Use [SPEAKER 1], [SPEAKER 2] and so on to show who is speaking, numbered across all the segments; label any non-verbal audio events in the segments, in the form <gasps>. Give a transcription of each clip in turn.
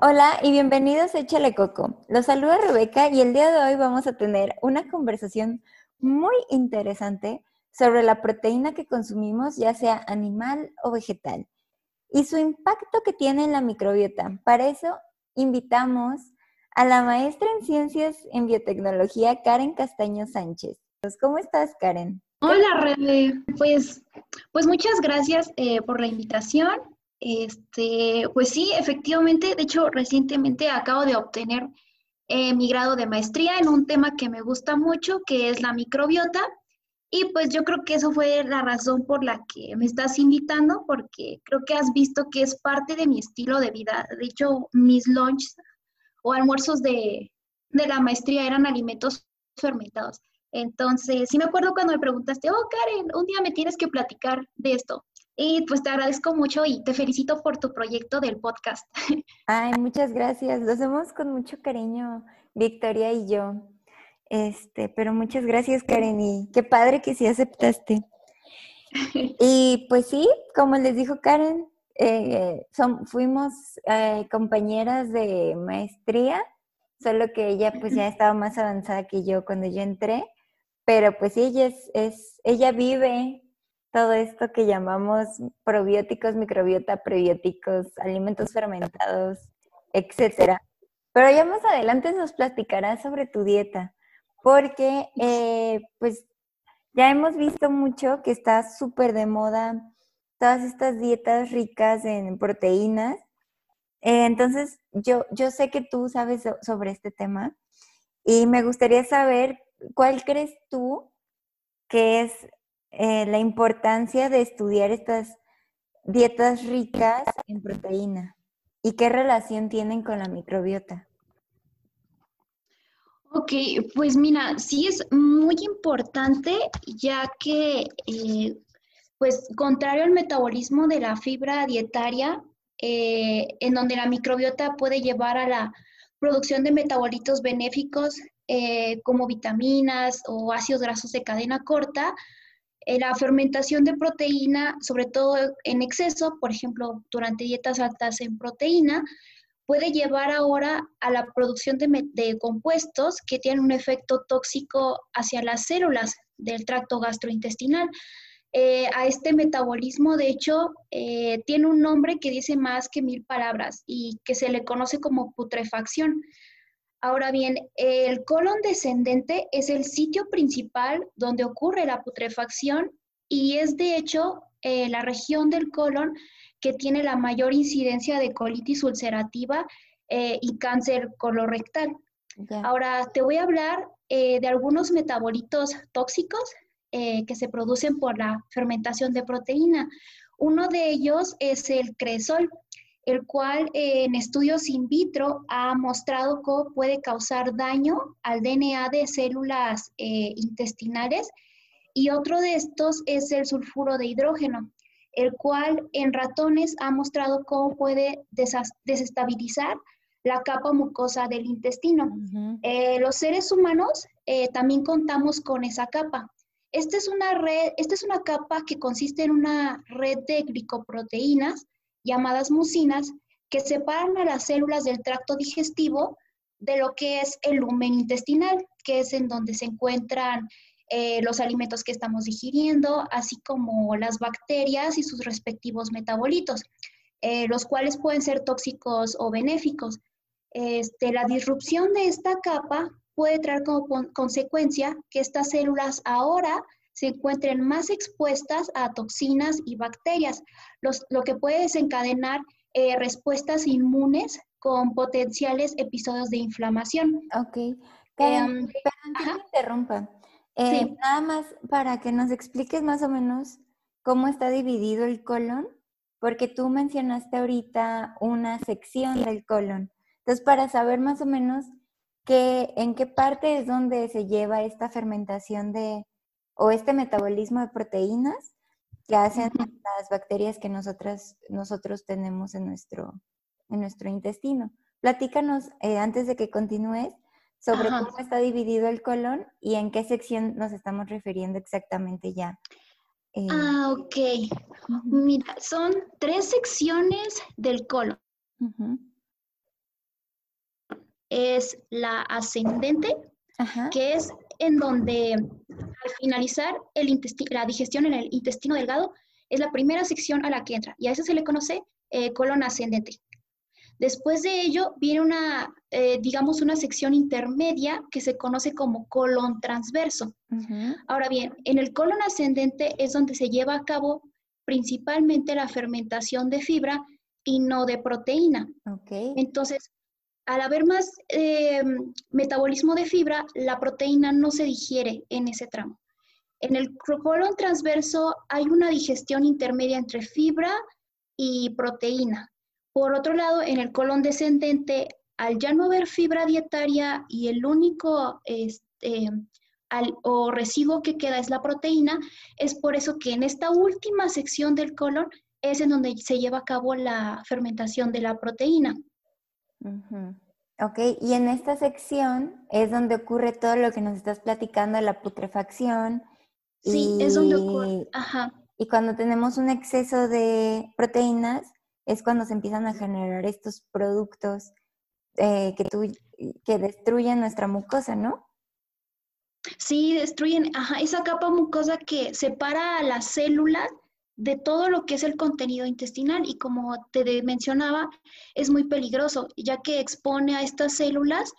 [SPEAKER 1] Hola y bienvenidos a Échale Coco. Los saluda Rebeca y el día de hoy vamos a tener una conversación muy interesante sobre la proteína que consumimos, ya sea animal o vegetal, y su impacto que tiene en la microbiota. Para eso invitamos a la maestra en ciencias en biotecnología, Karen Castaño Sánchez. ¿Cómo estás, Karen?
[SPEAKER 2] Hola, Rebe. Pues, pues muchas gracias eh, por la invitación. Este, pues sí, efectivamente, de hecho, recientemente acabo de obtener eh, mi grado de maestría en un tema que me gusta mucho, que es la microbiota. Y pues yo creo que eso fue la razón por la que me estás invitando, porque creo que has visto que es parte de mi estilo de vida. De hecho, mis lunches o almuerzos de, de la maestría eran alimentos fermentados. Entonces, sí me acuerdo cuando me preguntaste, oh, Karen, un día me tienes que platicar de esto. Y pues te agradezco mucho y te felicito por tu proyecto del podcast. <laughs>
[SPEAKER 1] Ay, muchas gracias. Lo hacemos con mucho cariño, Victoria y yo. Este, pero muchas gracias, Karen, y qué padre que sí aceptaste. <laughs> Y pues sí, como les dijo Karen, eh, son, fuimos eh, compañeras de maestría, solo que ella pues ya estaba más avanzada que yo cuando yo entré, pero pues sí, ella es ella vive todo esto que llamamos probióticos, microbiota, prebióticos, alimentos fermentados, etcétera. Pero ya más adelante nos platicarás sobre tu dieta, porque eh, pues ya hemos visto mucho que está súper de moda todas estas dietas ricas en proteínas. Eh, entonces, yo, yo sé que tú sabes sobre este tema y me gustaría saber cuál crees tú que es eh, la importancia de estudiar estas dietas ricas en proteína y qué relación tienen con la microbiota.
[SPEAKER 2] Ok, pues mira, sí es muy importante ya que, eh, pues contrario al metabolismo de la fibra dietaria, eh, en donde la microbiota puede llevar a la producción de metabolitos benéficos como vitaminas o ácidos grasos de cadena corta, la fermentación de proteína, sobre todo en exceso, por ejemplo, durante dietas altas en proteína, puede llevar ahora a la producción de, compuestos que tienen un efecto tóxico hacia las células del tracto gastrointestinal. Eh, a este metabolismo, de hecho, eh, tiene un nombre que dice más que mil palabras y que se le conoce como putrefacción. Ahora bien, el colon descendente es el sitio principal donde ocurre la putrefacción y es de hecho eh, la región del colon que tiene la mayor incidencia de colitis ulcerativa eh, y cáncer colorectal. Ahora te voy a hablar eh, de algunos metabolitos tóxicos que se producen por la fermentación de proteína. Uno de ellos es el cresol el cual eh, en estudios in vitro ha mostrado cómo puede causar daño al DNA de células eh, intestinales y otro de estos es el sulfuro de hidrógeno, el cual en ratones ha mostrado cómo puede desestabilizar la capa mucosa del intestino. Eh, los seres humanos también contamos con esa capa. Esta es una red, esta es una capa que consiste en una red de glicoproteínas llamadas mucinas que separan a las células del tracto digestivo de lo que es el lumen intestinal, que es en donde se encuentran eh, los alimentos que estamos digiriendo, así como las bacterias y sus respectivos metabolitos, eh, los cuales pueden ser tóxicos o benéficos. Este, la disrupción de esta capa puede traer como consecuencia que estas células ahora se encuentren más expuestas a toxinas y bacterias, lo que puede desencadenar eh, respuestas inmunes con potenciales episodios de inflamación.
[SPEAKER 1] Ok. Karen, em, perdón que me interrumpa. Eh, nada más para que nos expliques más o menos cómo está dividido el colon, porque tú mencionaste ahorita una sección del colon. Entonces, para saber más o menos qué, en qué parte es donde se lleva esta fermentación de, o este metabolismo de proteínas que hacen las bacterias que nosotras, nosotros tenemos en nuestro, en nuestro intestino. Platícanos, eh, antes de que continúes, sobre cómo está dividido el colon y en qué sección nos estamos refiriendo exactamente ya.
[SPEAKER 2] Eh, ah, ok. Mira, son tres secciones del colon. Es la ascendente, que es en donde al finalizar el la digestión en el intestino delgado es la primera sección a la que entra y a eso se le conoce eh, colon ascendente. Después de ello viene una, eh, digamos, una sección intermedia que se conoce como colon transverso. Ahora bien, en el colon ascendente es donde se lleva a cabo principalmente la fermentación de fibra y no de proteína. Entonces, al haber más eh, metabolismo de fibra, la proteína no se digiere en ese tramo. En el colon transverso hay una digestión intermedia entre fibra y proteína. Por otro lado, en el colon descendente, al ya no haber fibra dietaria y el único este, o residuo que queda es la proteína, es por eso que en esta última sección del colon es en donde se lleva a cabo la fermentación de la proteína.
[SPEAKER 1] Ok, y en esta sección es donde ocurre todo lo que nos estás platicando, la putrefacción.
[SPEAKER 2] Sí, es donde ocurre. Ajá.
[SPEAKER 1] Y cuando tenemos un exceso de proteínas, es cuando se empiezan a generar estos productos eh, que, que destruyen nuestra mucosa, ¿no?
[SPEAKER 2] Sí, destruyen ajá, esa capa mucosa que separa a las células de todo lo que es el contenido intestinal y como te mencionaba, es muy peligroso, ya que expone a estas células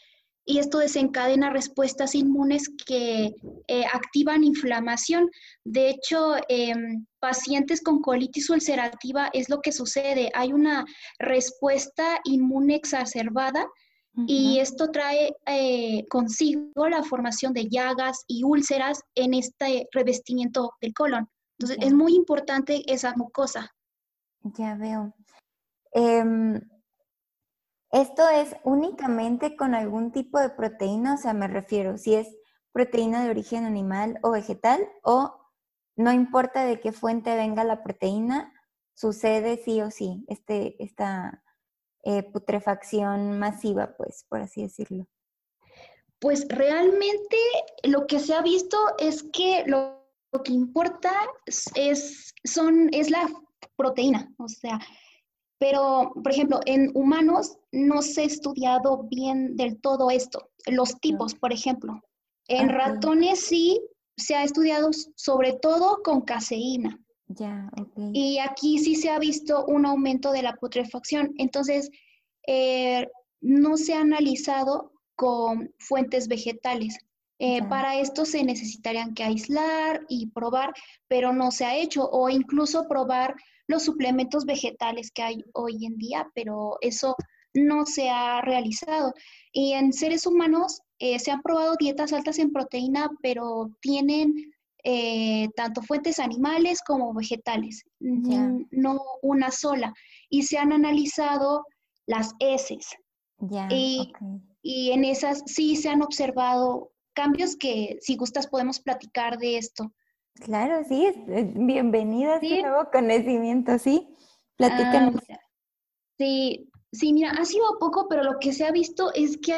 [SPEAKER 2] y esto desencadena respuestas inmunes que eh, activan inflamación. De hecho, en pacientes con colitis ulcerativa es lo que sucede. Hay una respuesta inmune exacerbada y esto trae eh, consigo la formación de llagas y úlceras en este revestimiento del colon. Entonces, es muy importante esa mucosa.
[SPEAKER 1] Ya veo. Em, ¿Esto es únicamente con algún tipo de proteína? O sea, me refiero, si es proteína de origen animal o vegetal, o no importa de qué fuente venga la proteína, sucede sí o sí este, esta eh, putrefacción masiva, pues, por así decirlo.
[SPEAKER 2] Pues realmente lo que se ha visto es que lo, que importa es, son, es la proteína, o sea, pero, por ejemplo, en humanos no se ha estudiado bien del todo esto, los tipos, por ejemplo. En ratones sí se ha estudiado sobre todo con caseína.
[SPEAKER 1] Ya,
[SPEAKER 2] Y aquí sí se ha visto un aumento de la putrefacción. Entonces, eh, no se ha analizado con fuentes vegetales. Eh, para esto se necesitarían que aislar y probar, pero no se ha hecho, o incluso probar los suplementos vegetales que hay hoy en día, pero eso no se ha realizado. Y en seres humanos eh, se han probado dietas altas en proteína, pero tienen eh, tanto fuentes animales como vegetales, no una sola. Y se han analizado las heces. y, y en esas sí se han observado cambios que si gustas podemos platicar de esto.
[SPEAKER 1] Claro, sí, bienvenida a este nuevo conocimiento, sí. Platícanos. Ah,
[SPEAKER 2] sí, sí, mira, ha sido poco, pero lo que se ha visto es que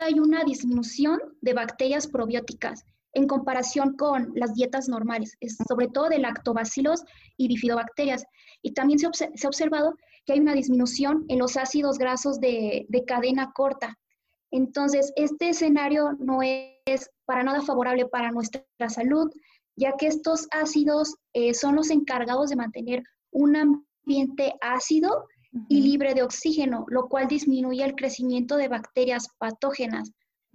[SPEAKER 2] hay una disminución de bacterias probióticas en comparación con las dietas normales, sobre todo de lactobacilos y bifidobacterias. Y también se, ha observado que hay una disminución en los ácidos grasos de, de cadena corta. Entonces, este escenario no es para nada favorable para nuestra salud, ya que estos ácidos eh, son los encargados de mantener un ambiente ácido y libre de oxígeno, lo cual disminuye el crecimiento de bacterias patógenas.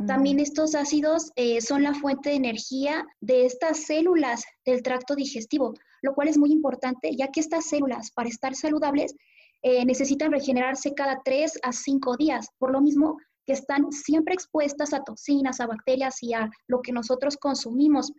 [SPEAKER 2] También estos ácidos eh, son la fuente de energía de estas células del tracto digestivo, lo cual es muy importante, ya que estas células, para estar saludables, eh, necesitan regenerarse cada tres a cinco días, por lo mismo que están siempre expuestas a toxinas, a bacterias y a lo que nosotros consumimos.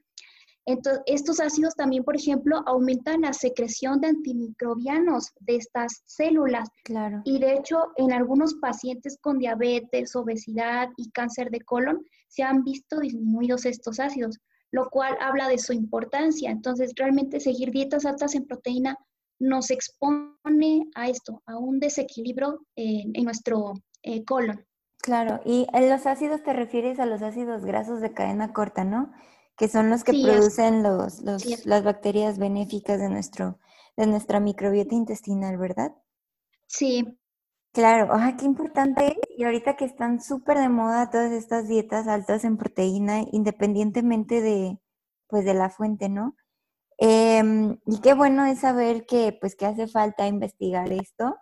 [SPEAKER 2] Entonces, estos ácidos también, por ejemplo, aumentan la secreción de antimicrobianos de estas células.
[SPEAKER 1] Claro.
[SPEAKER 2] Y de hecho, en algunos pacientes con diabetes, obesidad y cáncer de colon, se han visto disminuidos estos ácidos, lo cual habla de su importancia. Entonces, realmente seguir dietas altas en proteína nos expone a esto, a un desequilibrio en, nuestro eh, colon.
[SPEAKER 1] Claro, y en los ácidos te refieres a los ácidos grasos de cadena corta, ¿no? Que son los que producen los, las bacterias benéficas de, nuestro, de nuestra microbiota intestinal, ¿verdad?
[SPEAKER 2] Sí.
[SPEAKER 1] Claro, ¡ah, qué importante! Y ahorita que están súper de moda todas estas dietas altas en proteína, independientemente de, pues, de la fuente, ¿no? Em, y qué bueno es saber que, pues, que hace falta investigar esto,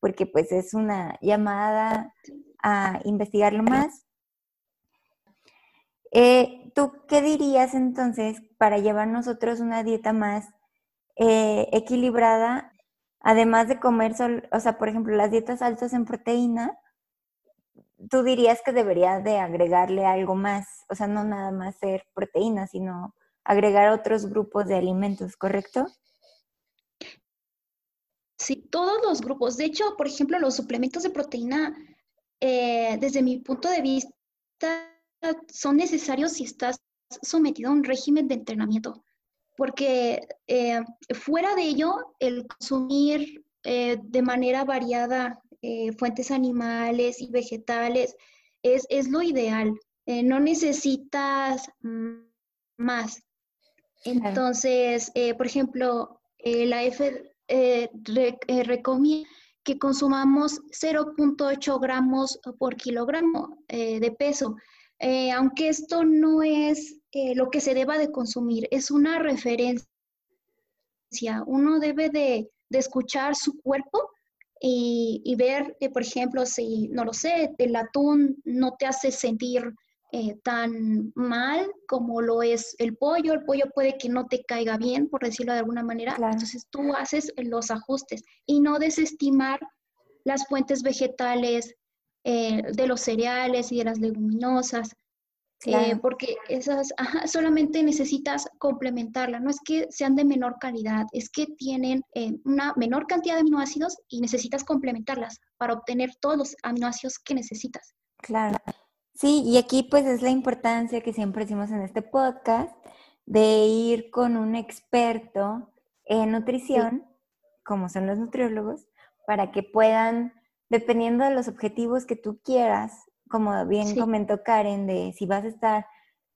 [SPEAKER 1] porque, pues, es una llamada a investigarlo más. Eh, ¿Tú qué dirías entonces para llevar nosotros una dieta más eh, equilibrada, además de comer, sol, o sea, por ejemplo, las dietas altas en proteína, tú dirías que debería de agregarle algo más, o sea, no nada más ser proteína, sino agregar otros grupos de alimentos, ¿correcto?
[SPEAKER 2] Sí, todos los grupos. De hecho, por ejemplo, los suplementos de proteína eh, desde mi punto de vista, son necesarios si estás sometido a un régimen de entrenamiento, porque eh, fuera de ello, el consumir eh, de manera variada fuentes animales y vegetales es, es lo ideal. no necesitas más. Entonces, por ejemplo, la F recomienda que consumamos 0.8 gramos por kilogramo eh, de peso. Eh, aunque esto no es eh, lo que se deba de consumir, es una referencia. Uno debe de, escuchar su cuerpo y, y ver, por ejemplo, si, no lo sé, el atún no te hace sentir eh, tan mal como lo es el pollo. El pollo puede que no te caiga bien, por decirlo de alguna manera. Entonces tú haces los ajustes y no desestimar las fuentes vegetales eh, de los cereales y de las leguminosas. Eh, porque esas <laughs> solamente necesitas complementarlas, no es que sean de menor calidad, es que tienen una menor cantidad de aminoácidos y necesitas complementarlas para obtener todos los aminoácidos que necesitas.
[SPEAKER 1] Claro, Sí, y aquí pues es la importancia que siempre decimos en este podcast de ir con un experto en nutrición, como son los nutriólogos, para que puedan, dependiendo de los objetivos que tú quieras, como bien comentó Karen, de si vas a estar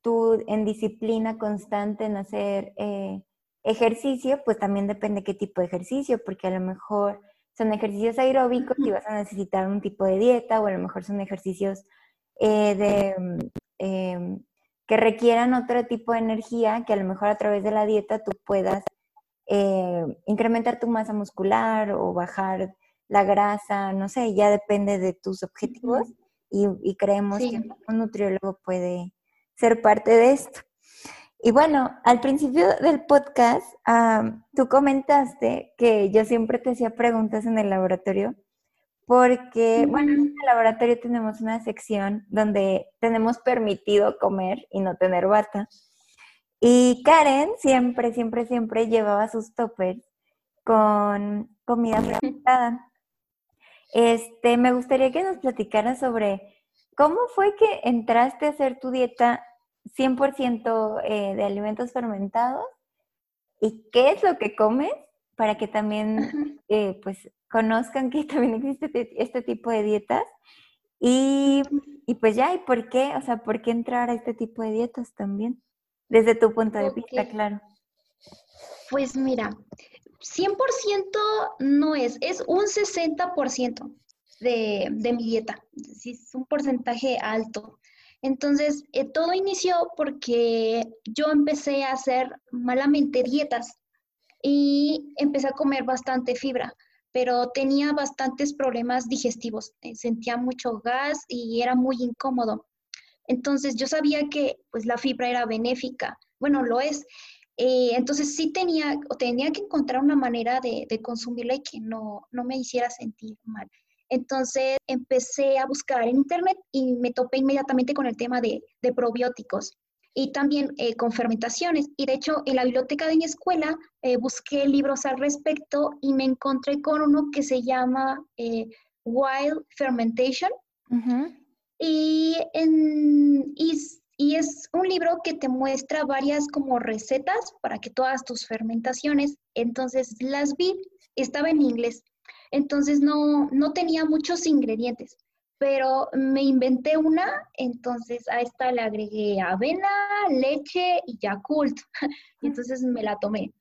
[SPEAKER 1] tú en disciplina constante en hacer eh, ejercicio, pues también depende qué tipo de ejercicio, porque a lo mejor son ejercicios aeróbicos y vas a necesitar un tipo de dieta, o a lo mejor son ejercicios eh, de, mm, em, que requieran otro tipo de energía que a lo mejor a través de la dieta tú puedas eh, incrementar tu masa muscular o bajar la grasa, no sé, ya depende de tus objetivos y, creemos que un nutriólogo puede ser parte de esto. Y bueno, al principio del podcast, tú comentaste que yo siempre te hacía preguntas en el laboratorio porque, bueno, en el laboratorio tenemos una sección donde tenemos permitido comer y no tener bata. Y Karen siempre, siempre, siempre llevaba sus toppers con comida fermentada. Este, me gustaría que nos platicaras sobre cómo fue que entraste a hacer tu dieta 100% eh, de alimentos fermentados y qué es lo que comes para que también eh, pues conozcan que <laughs> también existe este tipo de dietas. Y, pues ya, ¿y por qué? O sea, ¿por qué entrar a este tipo de dietas también? Desde tu punto de vista, claro.
[SPEAKER 2] Pues mira, 100% no es, es un 60% de, de mi dieta. Es un porcentaje alto. Entonces, eh, todo inició porque yo empecé a hacer malamente dietas y empecé a comer bastante fibra pero tenía bastantes problemas digestivos, eh, sentía mucho gas y era muy incómodo. Entonces yo sabía que pues la fibra era benéfica, bueno, lo es, Eh, entonces sí tenía, o tenía que encontrar una manera de, consumirla y que no, no me hiciera sentir mal. Entonces empecé a buscar en internet y me topé inmediatamente con el tema de, probióticos y también eh, con fermentaciones. Y de hecho, en la biblioteca de mi escuela eh, busqué libros al respecto y me encontré con uno que se llama Wild Fermentation. y, en, y y es un libro que te muestra varias como recetas para que todas tus fermentaciones. Entonces las vi, estaba en inglés. Entonces no, no tenía muchos ingredientes, pero me inventé una, entonces a esta le agregué avena, leche y Yakult. <laughs> y entonces me la tomé.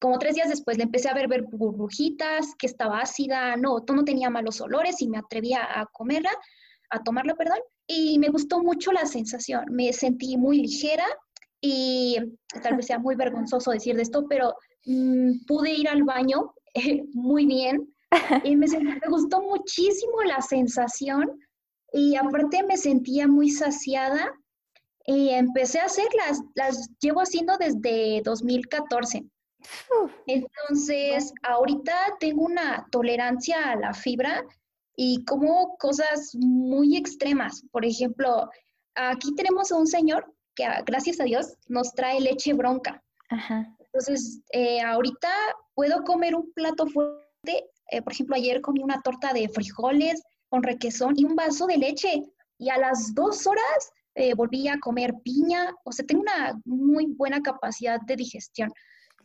[SPEAKER 2] Como tres días después le empecé a ver, ver burbujitas, que estaba ácida, no, no tenía malos olores y me atrevía a comerla, a tomarla, perdón y me gustó mucho la sensación. Me sentí muy ligera y tal vez <laughs> sea muy vergonzoso decir de esto, pero mm, pude ir al baño <laughs> muy bien y me, me gustó muchísimo la sensación y aparte me sentía muy saciada y empecé a hacerlas, las llevo haciendo desde 2014. Entonces, ahorita tengo una tolerancia a la fibra y como cosas muy extremas. Por ejemplo, aquí tenemos a un señor que, ah, gracias a Dios, nos trae leche bronca. Entonces, eh, ahorita puedo comer un plato fuerte. Eh, por ejemplo, ayer comí una torta de frijoles con requesón y un vaso de leche. Y a las dos horas eh, volví a comer piña. O sea, tengo una muy buena capacidad de digestión.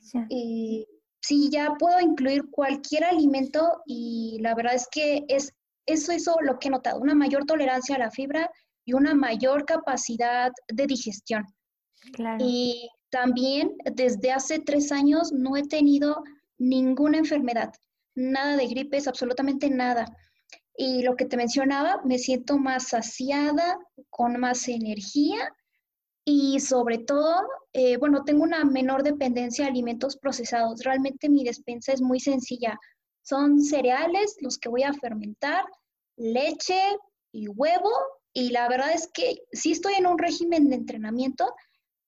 [SPEAKER 2] Sí. sí, ya puedo incluir cualquier alimento y la verdad es que es eso es lo que he notado, una mayor tolerancia a la fibra y una mayor capacidad de digestión. Y también desde hace tres años no he tenido ninguna enfermedad, nada de gripes, absolutamente nada. Y lo que te mencionaba, me siento más saciada, con más energía y sobre todo, eh, bueno, tengo una menor dependencia de alimentos procesados. Realmente mi despensa es muy sencilla. Son cereales los que voy a fermentar, leche y huevo. Y la verdad es que sí estoy en un régimen de entrenamiento,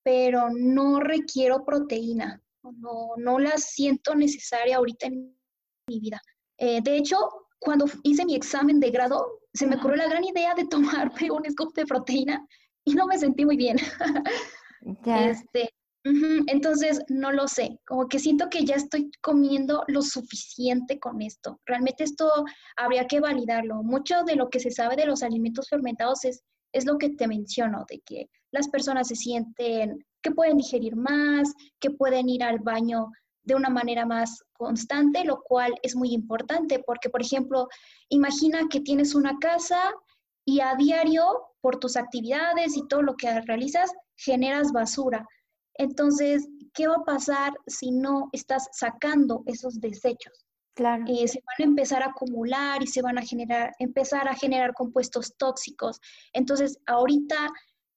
[SPEAKER 2] pero no requiero proteína. No, no la siento necesaria ahorita en mi vida. Eh, de hecho, cuando hice mi examen de grado, se me ocurrió la gran idea de <laughs> tomarme un scoop de proteína y no me sentí muy bien. <laughs> Este, entonces, no lo sé, como que siento que ya estoy comiendo lo suficiente con esto. Realmente esto habría que validarlo. Mucho de lo que se sabe de los alimentos fermentados es, es lo que te menciono, de que las personas se sienten que pueden digerir más, que pueden ir al baño de una manera más constante, lo cual es muy importante porque, por ejemplo, imagina que tienes una casa y a diario, por tus actividades y todo lo que realizas, generas basura entonces, ¿qué va a pasar si no estás sacando esos desechos? Claro. Eh, se van a empezar a acumular y se van a generar, empezar a generar compuestos tóxicos. Entonces, ahorita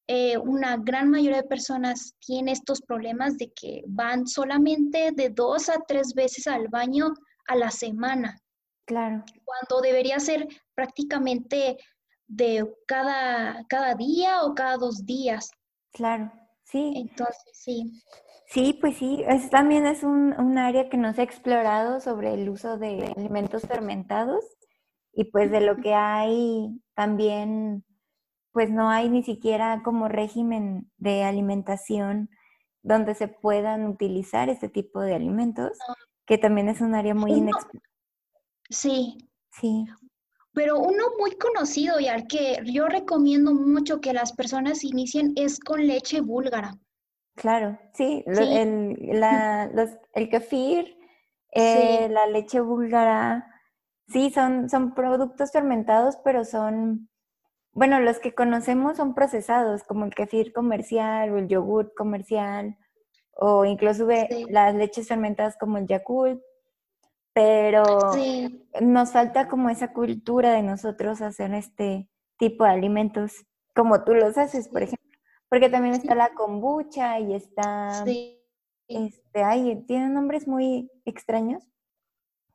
[SPEAKER 2] eh, una gran mayoría de personas tiene estos problemas de que van solamente de dos a tres veces al baño a la semana. Claro. Cuando debería ser prácticamente de cada, cada día o cada dos días.
[SPEAKER 1] Claro. Sí.
[SPEAKER 2] Entonces, sí.
[SPEAKER 1] Sí, pues sí, es, también es un, un, área que no se ha explorado sobre el uso de alimentos fermentados y pues de lo que hay también, pues no hay ni siquiera como régimen de alimentación donde se puedan utilizar este tipo de alimentos, que también es un área muy inexplorada.
[SPEAKER 2] Sí. Sí. Pero uno muy conocido y al que yo recomiendo mucho que las personas inicien es con leche búlgara.
[SPEAKER 1] Claro, sí, El, la, el kefir, eh, la leche búlgara, sí, son, son productos fermentados, pero son, bueno, los que conocemos son procesados, como el kefir comercial o el yogur comercial, o incluso las leches fermentadas como el Yakult pero nos falta como esa cultura de nosotros hacer este tipo de alimentos, como tú los haces, por ejemplo. Porque también está la kombucha y está, este, ay, tienen nombres muy extraños,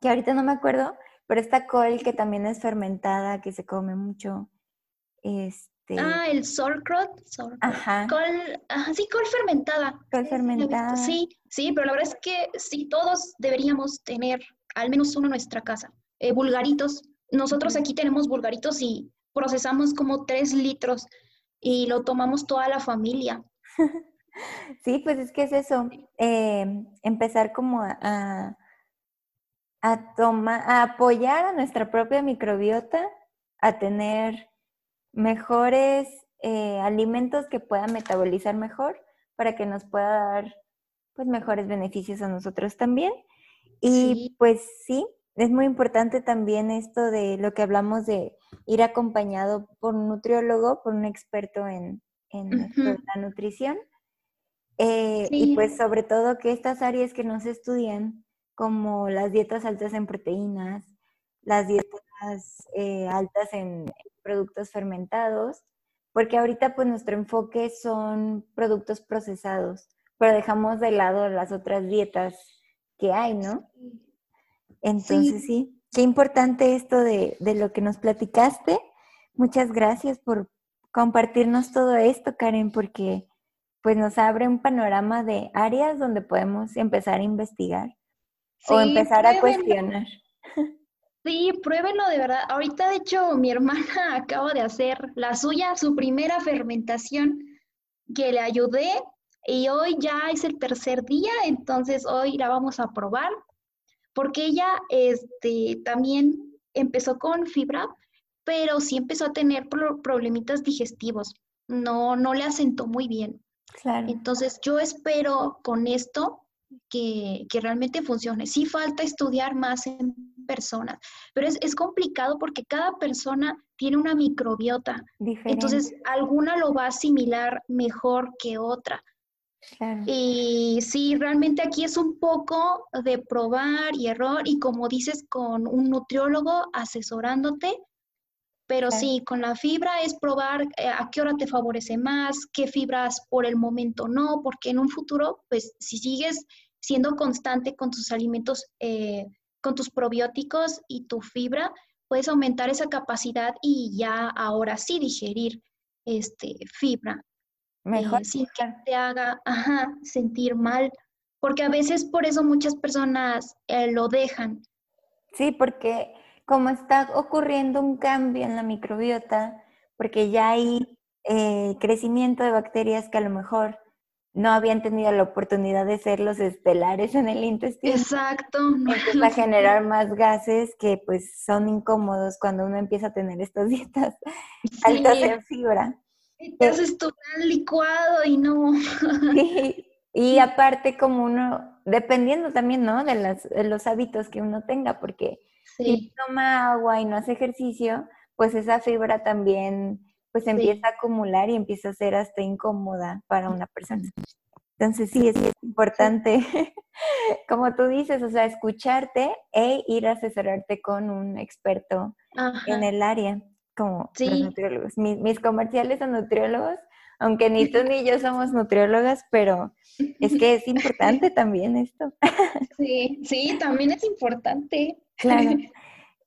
[SPEAKER 1] que ahorita no me acuerdo, pero está col que también es fermentada, que se come mucho. Este.
[SPEAKER 2] Ah, el sauerkraut.
[SPEAKER 1] Ajá.
[SPEAKER 2] Col, sí, col fermentada.
[SPEAKER 1] Col fermentada.
[SPEAKER 2] Sí, sí, pero la verdad es que sí, todos deberíamos tener al menos uno en nuestra casa. Eh, vulgaritos. Nosotros aquí tenemos vulgaritos y procesamos como tres litros y lo tomamos toda la familia. <laughs>
[SPEAKER 1] Sí, pues es que es eso, eh, empezar como a, a, tomar, a apoyar a nuestra propia microbiota, a tener mejores eh, alimentos que puedan metabolizar mejor para que nos pueda dar pues mejores beneficios a nosotros también. Y pues sí, es muy importante también esto de lo que hablamos de ir acompañado por un nutriólogo, por un experto en, la nutrición. Eh, y pues sobre todo que estas áreas que no se estudian, como las dietas altas en proteínas, las dietas eh, altas en productos fermentados, porque ahorita pues nuestro enfoque son productos procesados, pero dejamos de lado las otras dietas que hay, ¿no? Entonces sí, qué importante esto de, de lo que nos platicaste. Muchas gracias por compartirnos todo esto, Karen, porque pues nos abre un panorama de áreas donde podemos empezar a investigar o empezar a cuestionar.
[SPEAKER 2] Sí, pruébenlo de verdad. Ahorita, de hecho, mi hermana <laughs> acaba de hacer la suya, su primera fermentación, que le ayudé y hoy ya es el tercer día, entonces hoy la vamos a probar porque ella este, también empezó con fibra, pero sí empezó a tener problemitas digestivos. No, no le asentó muy bien. Claro. Entonces yo espero con esto que, realmente funcione. Sí falta estudiar más en personas, pero es, es complicado porque cada persona tiene una microbiota. Diferente. Entonces alguna lo va a asimilar mejor que otra. Y sí, realmente aquí es un poco de probar y error y como dices, con un nutriólogo asesorándote, pero sí, con la fibra es probar eh, a qué hora te favorece más, qué fibras por el momento no, porque en un futuro, pues si sigues siendo constante con tus alimentos, eh, con tus probióticos y tu fibra, puedes aumentar esa capacidad y ya ahora sí digerir este, fibra. Mejor. Eh, sin que te haga sentir mal, porque a veces por eso muchas personas eh, lo dejan.
[SPEAKER 1] Sí, porque como está ocurriendo un cambio en la microbiota, porque ya hay eh, crecimiento de bacterias que a lo mejor no habían tenido la oportunidad de ser los estelares en el intestino.
[SPEAKER 2] Exacto.
[SPEAKER 1] Empieza a generar más gases que pues son incómodos cuando uno empieza a tener estas <laughs> dietas altas en fibra.
[SPEAKER 2] Y te haces tu gran licuado y no. <laughs>
[SPEAKER 1] Y aparte como uno, dependiendo también, ¿no? De, las, los hábitos que uno tenga, porque si toma agua y no hace ejercicio, pues esa fibra también pues empieza a acumular y empieza a ser hasta incómoda para una persona. Entonces sí, es, importante, <laughs> como tú dices, o sea, escucharte e ir a asesorarte con un experto en el área como los nutriólogos. Mis, comerciales son nutriólogos, aunque ni tú <laughs> ni yo somos nutriólogas, pero es que es importante <laughs> también esto.
[SPEAKER 2] Sí, sí, también es importante.
[SPEAKER 1] Claro. <laughs>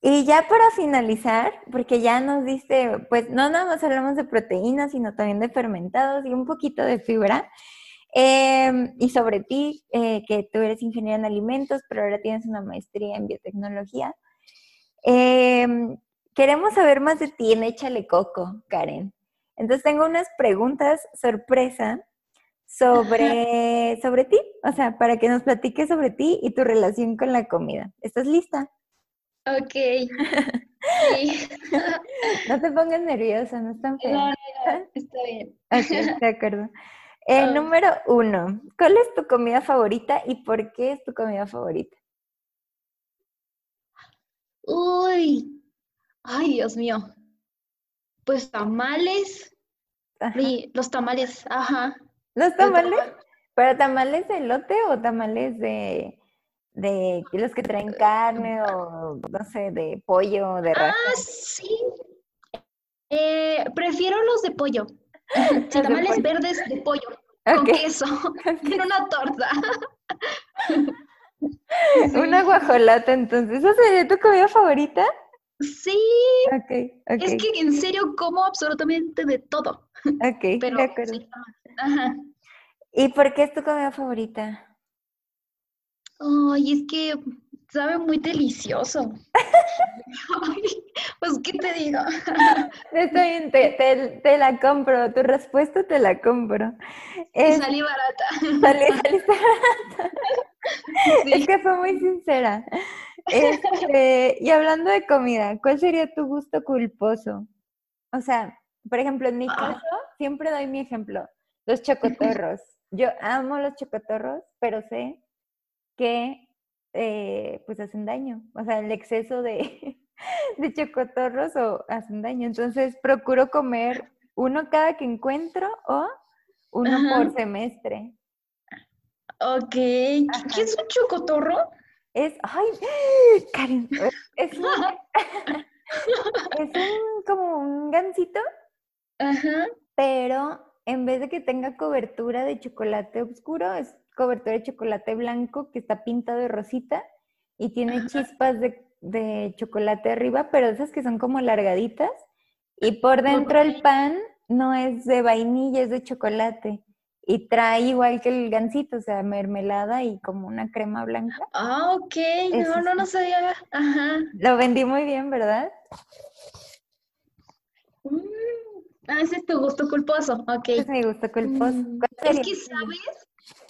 [SPEAKER 1] Y ya para finalizar, porque ya nos diste, pues no nada más hablamos de proteínas, sino también de fermentados y un poquito de fibra. Em, y sobre ti, eh, que tú eres ingeniera en alimentos, pero ahora tienes una maestría en biotecnología. Eh, queremos saber más de ti en Échale Coco, Karen. Entonces tengo unas preguntas sorpresa sobre, sobre ti, o sea, para que nos platiques sobre ti y tu relación con la comida. ¿Estás lista?
[SPEAKER 2] Ok. <laughs>
[SPEAKER 1] no te pongas nerviosa, no están
[SPEAKER 2] feo. No, no, está bien. <laughs>
[SPEAKER 1] Ok, de acuerdo. <laughs> Eh, número uno, ¿cuál es tu comida favorita y por qué es tu comida favorita?
[SPEAKER 2] Uy, Ay, Dios mío. Pues tamales. Sí, los tamales, ajá.
[SPEAKER 1] ¿Los tamales? ¿Pero tamales de lote o tamales de, de los que traen carne o, no sé, de pollo o de
[SPEAKER 2] raza? Ah, sí. Eh, prefiero los de pollo. <laughs> Tamales verdes de pollo, con queso, <laughs> en una torta. <laughs>
[SPEAKER 1] Una guajolata, entonces. ¿Esa sería tu comida favorita?
[SPEAKER 2] Sí.
[SPEAKER 1] Ok, ok.
[SPEAKER 2] Es que en serio como absolutamente de todo.
[SPEAKER 1] Ok,
[SPEAKER 2] Pero,
[SPEAKER 1] de acuerdo.
[SPEAKER 2] sí, Ajá.
[SPEAKER 1] ¿Y por qué es tu comida favorita?
[SPEAKER 2] Ay, es que sabe muy delicioso. <laughs> Ay, pues, ¿qué te digo? <laughs>
[SPEAKER 1] Está bien, te, te- te la compro, tu respuesta te la compro. Es,
[SPEAKER 2] Salí barata.
[SPEAKER 1] salí- saliste <laughs> barata. Es que fue muy sincera. Este, y hablando de comida, ¿cuál sería tu gusto culposo? O sea, por ejemplo, en mi
[SPEAKER 2] Ah.
[SPEAKER 1] caso, siempre doy mi ejemplo, los chocotorros. Yo amo los chocotorros, pero sé que eh, pues hacen daño. O sea, el exceso de, <laughs> de chocotorros o hacen daño. Entonces, procuro comer uno cada que encuentro o uno por semestre.
[SPEAKER 2] Ok. ¿Qué
[SPEAKER 1] Ajá.
[SPEAKER 2] qué es un chocotorro?
[SPEAKER 1] Es, ay, <gasps> Karen, <laughs> es un, <laughs> es un como un gansito,
[SPEAKER 2] Ajá.
[SPEAKER 1] pero en vez de que tenga cobertura de chocolate oscuro, es cobertura de chocolate blanco que está pintado de rosita y tiene
[SPEAKER 2] Ajá.
[SPEAKER 1] chispas de, de chocolate arriba, pero esas que son como largaditas. Y por dentro el pan no es de vainilla, es de chocolate. Y trae igual que el gansito, o sea, mermelada y como una crema blanca.
[SPEAKER 2] Ah, ok. No, no, no sabía. Ajá.
[SPEAKER 1] Lo vendí muy bien, ¿verdad?
[SPEAKER 2] Mm, Ah, ese es tu gusto culposo. Ok.
[SPEAKER 1] Es mi gusto culposo.
[SPEAKER 2] Mm,
[SPEAKER 1] ¿Cuál
[SPEAKER 2] Es que? ¿sabes?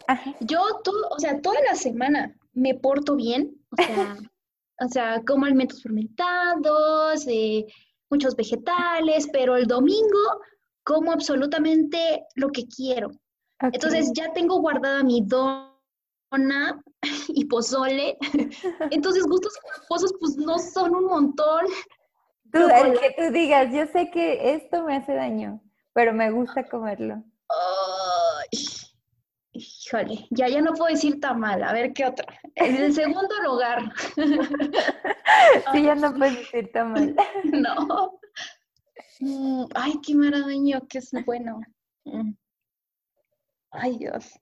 [SPEAKER 1] Ajá.
[SPEAKER 2] Yo, todo, o sea, toda la semana me porto bien, o sea, <laughs> o sea, como alimentos fermentados, eh, muchos vegetales, pero el domingo como absolutamente lo que quiero. Entonces ya tengo guardada mi dona <laughs> y pozole. <laughs> Entonces gustos culposos pues no son un montón.
[SPEAKER 1] Tú, el que tú digas, yo sé que esto me hace daño, pero me gusta comerlo.
[SPEAKER 2] Ay, híjole, ya, ya no puedo decir tamal. A ver qué otra. En el segundo lugar, <laughs>
[SPEAKER 1] Sí, ya no puedes decir tan mal. <laughs>
[SPEAKER 2] no. Mm, ay, qué maravilloso, que es bueno. Mm. Ay, Dios.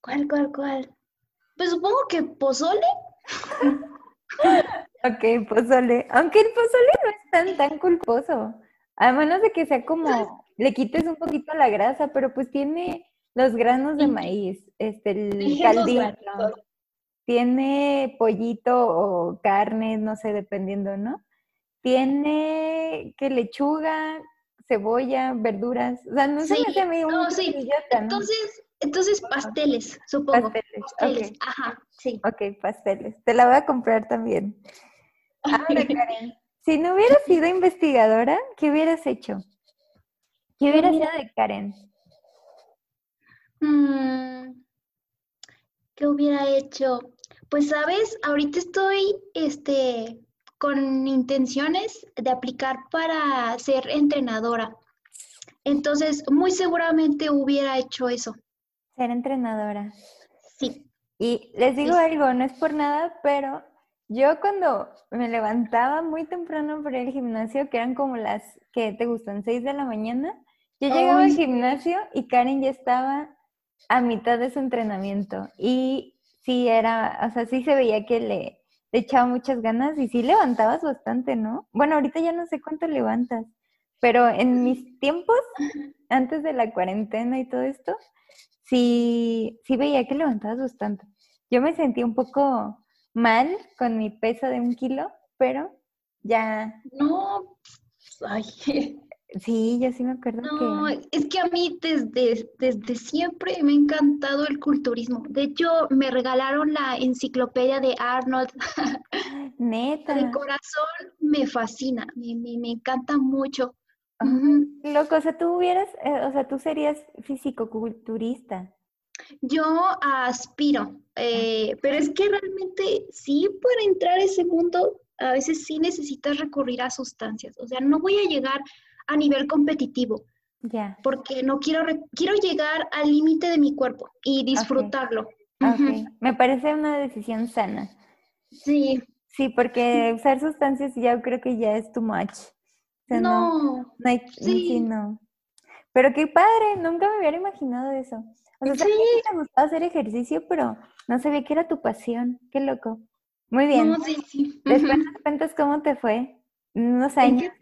[SPEAKER 2] ¿Cuál, cuál, cuál? Pues supongo que pozole. <laughs>
[SPEAKER 1] Ok, pozole. Aunque el pozole no es tan, tan culposo. A menos de que sea como, le quites un poquito la grasa, pero pues tiene los granos de maíz, este, el caldito. Tiene pollito o carne, no sé, dependiendo, ¿no? Tiene que lechuga, cebolla, verduras. O sea, no se
[SPEAKER 2] Sí,
[SPEAKER 1] me hace a mí un
[SPEAKER 2] no, sí. Entonces, entonces pasteles, supongo.
[SPEAKER 1] Pasteles,
[SPEAKER 2] Pasteles,
[SPEAKER 1] ok.
[SPEAKER 2] ajá, sí.
[SPEAKER 1] Ok, pasteles. Te la voy a comprar también. Ahora, <laughs> Karen, si no hubieras sido investigadora, ¿qué hubieras hecho? ¿Qué hubiera sido de Karen?
[SPEAKER 2] Mm, ¿qué hubiera hecho? Pues, ¿sabes? Ahorita estoy, este, con intenciones de aplicar para ser entrenadora. Entonces, muy seguramente hubiera hecho eso.
[SPEAKER 1] Ser entrenadora.
[SPEAKER 2] Sí.
[SPEAKER 1] Y les digo
[SPEAKER 2] Sí.
[SPEAKER 1] algo, no es por nada, pero yo cuando me levantaba muy temprano para al gimnasio, que eran como las que te gustan, 6 de la mañana, yo llegaba
[SPEAKER 2] Ay,
[SPEAKER 1] al gimnasio y Karen ya estaba a mitad de su entrenamiento. Y sí era, o sea, sí se veía que le, le echaba muchas ganas y sí levantabas bastante, ¿no? Bueno, ahorita ya no sé cuánto levantas, pero en mis tiempos, antes de la cuarentena y todo esto, sí, sí veía que levantabas bastante. Yo me sentí un poco mal con mi peso de un kilo, pero ya,
[SPEAKER 2] No, ay, <laughs>
[SPEAKER 1] sí, yo sí me acuerdo
[SPEAKER 2] no,
[SPEAKER 1] que...
[SPEAKER 2] es que a mí desde, desde siempre me ha encantado el culturismo. De hecho, me regalaron la enciclopedia de Arnold. <gasps> <laughs> De
[SPEAKER 1] Neta,
[SPEAKER 2] corazón me fascina, me, me, me encanta mucho.
[SPEAKER 1] Loco, o sea, tú hubieras, eh, o sea, tú serías fisicoculturista.
[SPEAKER 2] Yo aspiro, eh, pero es que realmente sí, para entrar a ese mundo, a veces sí necesitas recurrir a sustancias. O sea, no voy a llegar a nivel competitivo
[SPEAKER 1] Ya,
[SPEAKER 2] porque no quiero, quiero llegar al límite de mi cuerpo y disfrutarlo.
[SPEAKER 1] Me parece una decisión sana.
[SPEAKER 2] Sí,
[SPEAKER 1] Sí, porque usar sustancias ya creo que ya es too much. O sea, no,
[SPEAKER 2] no,
[SPEAKER 1] no hay, sí,
[SPEAKER 2] sí.
[SPEAKER 1] no. Pero qué padre, nunca me hubiera imaginado eso. O sea,
[SPEAKER 2] Sí.
[SPEAKER 1] que te gustaba hacer ejercicio, pero no sabía que era tu pasión. Qué loco. Muy bien.
[SPEAKER 2] No, sí, sí.
[SPEAKER 1] Después cuentas cómo te fue unos
[SPEAKER 2] ¿En
[SPEAKER 1] años.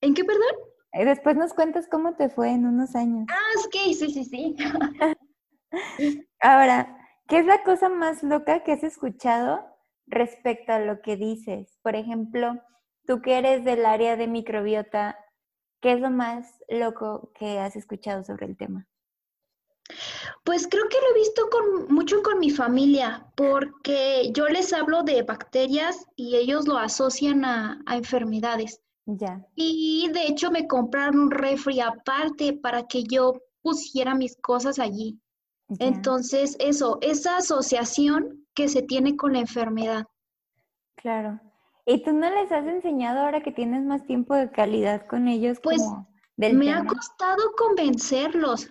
[SPEAKER 2] En qué, perdón?
[SPEAKER 1] Eh, Después nos cuentas cómo te fue en unos años.
[SPEAKER 2] Ah, ok, sí, sí, sí. <laughs>
[SPEAKER 1] Ahora, ¿qué es la cosa más loca que has escuchado respecto a lo que dices? Por ejemplo, tú que eres del área de microbiota, ¿qué es lo más loco que has escuchado sobre el tema?
[SPEAKER 2] Pues creo que lo he visto con, mucho con mi familia, porque yo les hablo de bacterias y ellos lo asocian a, a enfermedades.
[SPEAKER 1] Ya,
[SPEAKER 2] Y de hecho me compraron un refri aparte para que yo pusiera mis cosas allí.
[SPEAKER 1] ya.
[SPEAKER 2] Entonces, eso, esa asociación que se tiene con la enfermedad.
[SPEAKER 1] Claro. ¿Y tú no les has enseñado ahora que tienes más tiempo de calidad con ellos
[SPEAKER 2] Pues,
[SPEAKER 1] como del
[SPEAKER 2] Me ha costado convencerlos,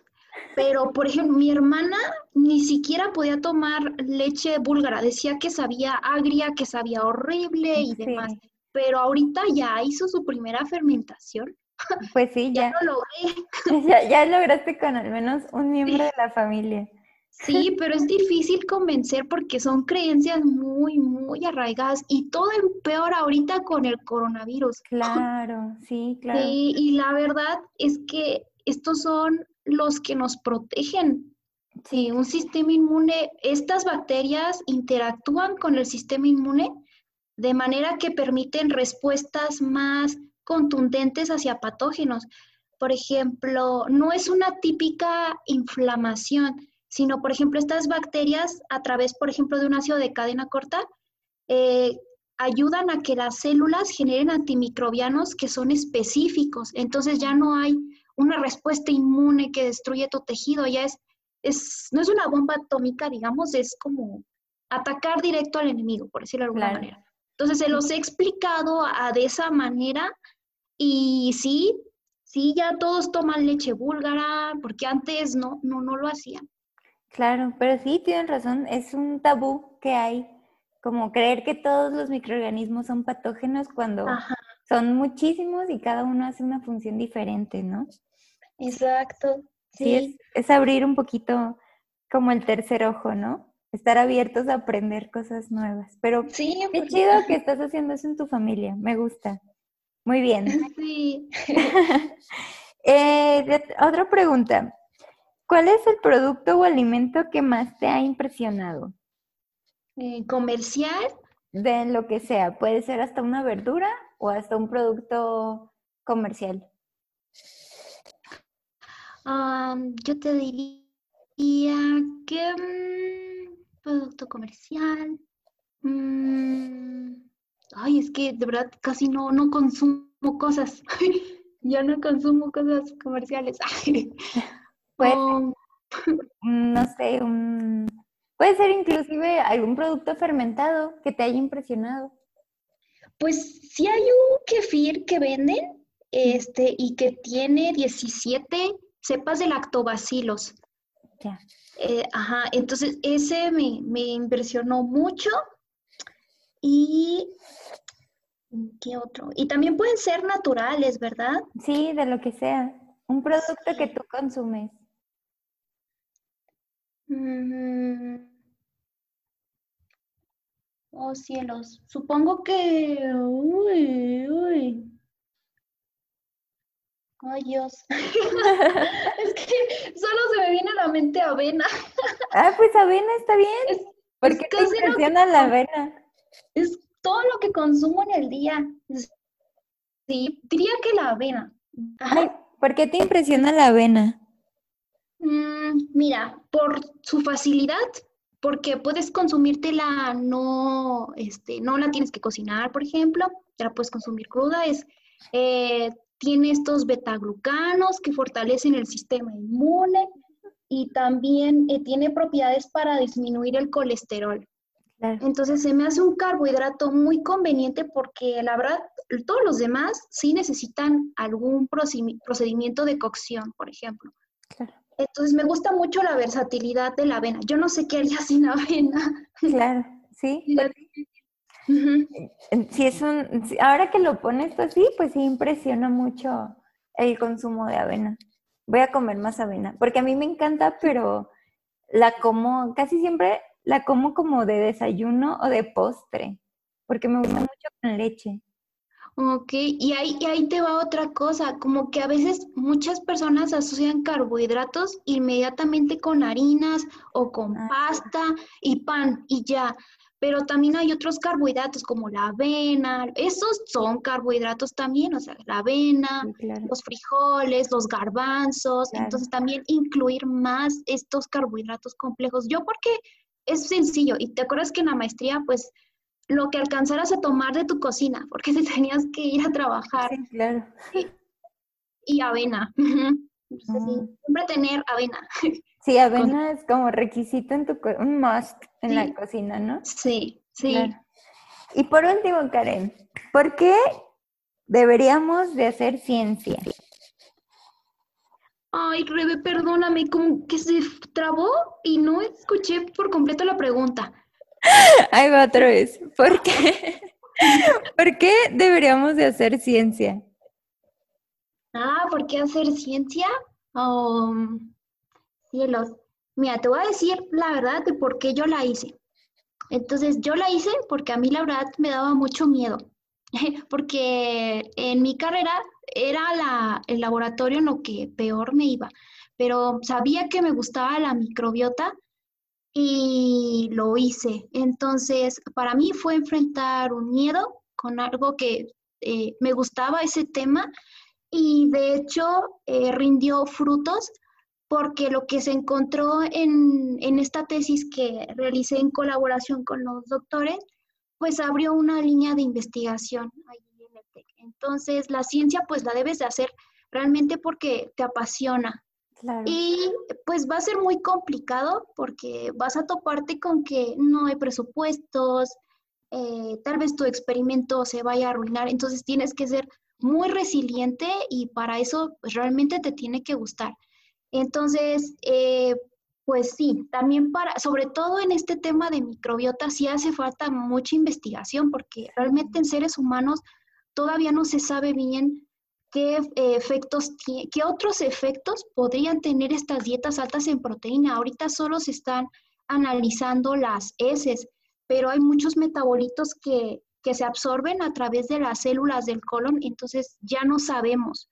[SPEAKER 2] pero por ejemplo, mi hermana ni siquiera podía tomar leche búlgara, decía que sabía agria, que sabía horrible y demás, pero ahorita ya hizo su primera fermentación, <laughs>
[SPEAKER 1] pues sí,
[SPEAKER 2] ya
[SPEAKER 1] ya,
[SPEAKER 2] lo logré. <laughs>
[SPEAKER 1] ya, ya lograste con al menos un miembro de la familia.
[SPEAKER 2] Sí, pero es difícil convencer porque son creencias muy, muy arraigadas y todo empeora ahorita con el coronavirus.
[SPEAKER 1] Claro, sí, claro.
[SPEAKER 2] Sí, y la verdad es que estos son los que nos protegen. Sí, un sistema inmune, estas bacterias interactúan con el sistema inmune de manera que permiten respuestas más contundentes hacia patógenos. Por ejemplo, no es una típica inflamación, sino, por ejemplo, estas bacterias a través, por ejemplo, de un ácido de cadena corta, eh, ayudan a que las células generen antimicrobianos que son específicos. Entonces ya no hay una respuesta inmune que destruye tu tejido, ya es, es no es una bomba atómica, digamos, es como atacar directo al enemigo, por decirlo de alguna
[SPEAKER 1] Claro.
[SPEAKER 2] manera. Entonces se los he explicado a- de esa manera y sí, sí, ya todos toman leche búlgara, porque antes no, no, no lo hacían.
[SPEAKER 1] Claro, pero sí, tienen razón, es un tabú que hay, como creer que todos los microorganismos son patógenos cuando
[SPEAKER 2] Ajá,
[SPEAKER 1] son muchísimos y cada uno hace una función diferente, ¿no?
[SPEAKER 2] exacto.
[SPEAKER 1] Sí, es, es abrir un poquito como el tercer ojo, ¿no? Estar abiertos a aprender cosas nuevas. Pero
[SPEAKER 2] Sí,
[SPEAKER 1] qué
[SPEAKER 2] porque-
[SPEAKER 1] chido que estás haciendo eso en tu familia, me gusta. Muy bien. <laughs>
[SPEAKER 2] sí. <laughs>
[SPEAKER 1] Eh, otra pregunta. ¿Cuál es el producto o alimento que más te ha impresionado?
[SPEAKER 2] Eh, comercial,
[SPEAKER 1] De lo que sea, puede ser hasta una verdura o hasta un producto comercial.
[SPEAKER 2] Yo te diría que mm, producto comercial. mm, ay, es que de verdad casi no, no consumo cosas. <laughs> Ya no consumo cosas comerciales. <laughs>
[SPEAKER 1] Mm, No sé, un... puede ser inclusive algún producto fermentado que te haya impresionado.
[SPEAKER 2] pues sí hay un kefir que venden este, y que tiene 17 cepas de lactobacilos.
[SPEAKER 1] Ya.
[SPEAKER 2] Eh, ajá, entonces ese me, me impresionó mucho. Y ¿qué otro? Y también pueden ser naturales, ¿verdad?
[SPEAKER 1] Sí, de lo que sea. Un producto que tú consumes.
[SPEAKER 2] Mm, Oh, cielos. Supongo que. Uy, uy. Ay, Dios. <laughs> Es que solo se me viene a la mente avena.
[SPEAKER 1] Ah, pues avena está bien.
[SPEAKER 2] Es,
[SPEAKER 1] ¿Por
[SPEAKER 2] es
[SPEAKER 1] qué te
[SPEAKER 2] que
[SPEAKER 1] impresiona la avena?
[SPEAKER 2] es todo lo que consumo en el día. Sí, diría que la avena. Ajá.
[SPEAKER 1] Ay, ¿por qué te impresiona la avena?
[SPEAKER 2] Mm, mira, por su facilidad, porque puedes consumírtela, no, este, no la tienes que cocinar, por ejemplo, ya la puedes consumir cruda, es, eh, tiene estos betaglucanos que fortalecen el sistema inmune y también eh, tiene propiedades para disminuir el colesterol.
[SPEAKER 1] Claro.
[SPEAKER 2] Entonces se me hace un carbohidrato muy conveniente porque la verdad todos los demás sí necesitan algún procedimi- procedimiento de cocción, por ejemplo.
[SPEAKER 1] Claro.
[SPEAKER 2] Entonces me gusta mucho la versatilidad de la avena. Yo no sé qué haría <laughs> sin avena.
[SPEAKER 1] Claro, sí. Sí, es un, ahora que lo pones así, pues sí impresiona mucho el consumo de avena. Voy a comer más avena, porque a mí me encanta, pero la como, casi siempre la como como de desayuno o de postre, porque me gusta mucho con leche.
[SPEAKER 2] Ok, y ahí, y ahí te va otra cosa, como que a veces muchas personas asocian carbohidratos inmediatamente con harinas o con
[SPEAKER 1] Ah,
[SPEAKER 2] pasta y pan y ya, pero también hay otros carbohidratos como la avena, esos son carbohidratos también, o sea, la avena,
[SPEAKER 1] sí, claro.
[SPEAKER 2] los frijoles, los garbanzos,
[SPEAKER 1] Claro.
[SPEAKER 2] entonces también incluir más estos carbohidratos complejos. Yo porque es sencillo, y te acuerdas que en la maestría, pues lo que alcanzaras a tomar de tu cocina, porque <laughs> te tenías que ir a trabajar,
[SPEAKER 1] Sí, claro.
[SPEAKER 2] y avena. <laughs> sí,
[SPEAKER 1] Mm.
[SPEAKER 2] siempre tener avena. <laughs>
[SPEAKER 1] Sí, avena es como requisito en tu, un must en la cocina, ¿no?
[SPEAKER 2] Sí, sí.
[SPEAKER 1] Claro. Y por último, Karen, ¿por qué deberíamos de hacer ciencia?
[SPEAKER 2] Ay, Rebe, perdóname, como que se trabó y no escuché por completo la pregunta. <laughs>
[SPEAKER 1] Ahí va otra vez. ¿Por qué? <laughs> ¿Por qué deberíamos de hacer ciencia?
[SPEAKER 2] Ah, ¿por qué hacer ciencia? Oh, cielos. Mira, te voy a decir la verdad de por qué yo la hice. Entonces, yo la hice porque a mí la verdad me daba mucho miedo, <laughs> porque en mi carrera era el laboratorio en lo que peor me iba, pero sabía que me gustaba la microbiota y lo hice. Entonces, para mí fue enfrentar un miedo con algo que eh, me gustaba ese tema y de hecho eh, rindió frutos porque lo que se encontró en, en esta tesis que realicé en colaboración con los doctores, pues abrió una línea de investigación ahí en el TEC. Entonces, la ciencia pues la debes de hacer realmente porque te apasiona.
[SPEAKER 1] Claro.
[SPEAKER 2] Y pues va a ser muy complicado porque vas a toparte con que no hay presupuestos, eh, tal vez tu experimento se vaya a arruinar, entonces tienes que ser muy resiliente y para eso pues, realmente te tiene que gustar. Entonces, eh, pues sí, también para, sobre todo en este tema de microbiota, sí hace falta mucha investigación porque realmente en seres humanos todavía no se sabe bien qué eh, efectos, qué otros efectos podrían tener estas dietas altas en proteína. Ahorita solo se están analizando las heces, pero hay muchos metabolitos que, que se absorben a través de las células del colon, entonces ya no sabemos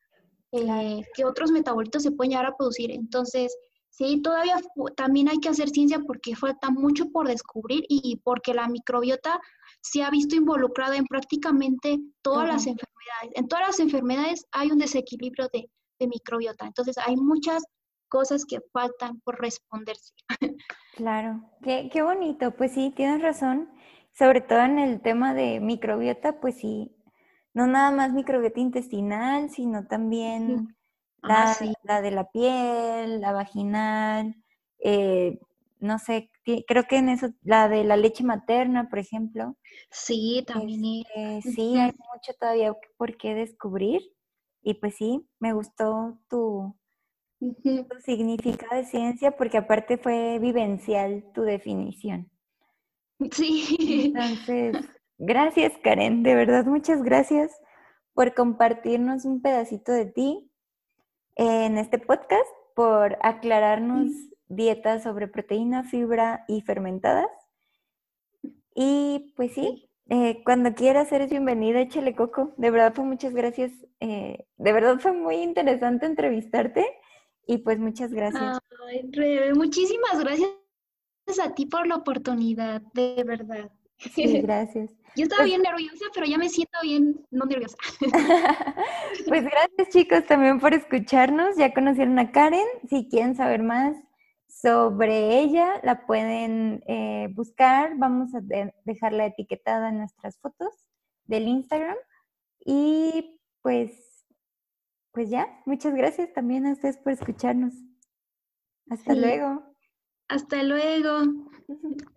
[SPEAKER 2] eh, qué otros metabolitos se pueden llegar a producir. Entonces, sí, todavía también hay que hacer ciencia porque falta mucho por descubrir y porque la microbiota se ha visto involucrada en prácticamente todas las enfermedades. En todas las enfermedades hay un desequilibrio de, de microbiota. Entonces, hay muchas cosas que faltan por responderse. <laughs>
[SPEAKER 1] Claro, qué, qué bonito, pues sí, tienes razón, sobre todo en el tema de microbiota, pues sí, no nada más microbiota intestinal, sino también
[SPEAKER 2] Ah,
[SPEAKER 1] la,
[SPEAKER 2] sí.
[SPEAKER 1] la de la piel, la vaginal, eh, no sé, creo que en eso, la de la leche materna, por ejemplo,
[SPEAKER 2] Sí, también es.
[SPEAKER 1] este, sí, hay mucho todavía por qué descubrir, y pues sí, me gustó tu, tu significado de ciencia porque aparte fue vivencial tu definición.
[SPEAKER 2] Sí.
[SPEAKER 1] Entonces, gracias Karen, de verdad muchas gracias por compartirnos un pedacito de ti en este podcast, por aclararnos dietas sobre proteína, fibra y fermentadas. Y pues sí, eh, cuando quieras eres bienvenida, échale coco. De verdad fue muchas gracias. eh, de verdad fue muy interesante entrevistarte y pues muchas gracias.
[SPEAKER 2] Ay, Rebe, muchísimas gracias a ti por la oportunidad, de verdad.
[SPEAKER 1] Sí, gracias.
[SPEAKER 2] Yo estaba
[SPEAKER 1] Pues-
[SPEAKER 2] bien nerviosa, pero ya me siento bien, no nerviosa. <laughs>
[SPEAKER 1] Pues gracias chicos también por escucharnos. Ya conocieron a Karen. Si quieren saber más sobre ella, la pueden eh, buscar. Vamos a de- dejarla etiquetada en nuestras fotos del Instagram. Y pues, pues ya, muchas gracias también a ustedes por escucharnos. Hasta
[SPEAKER 2] Sí.
[SPEAKER 1] luego.
[SPEAKER 2] Hasta luego. <laughs>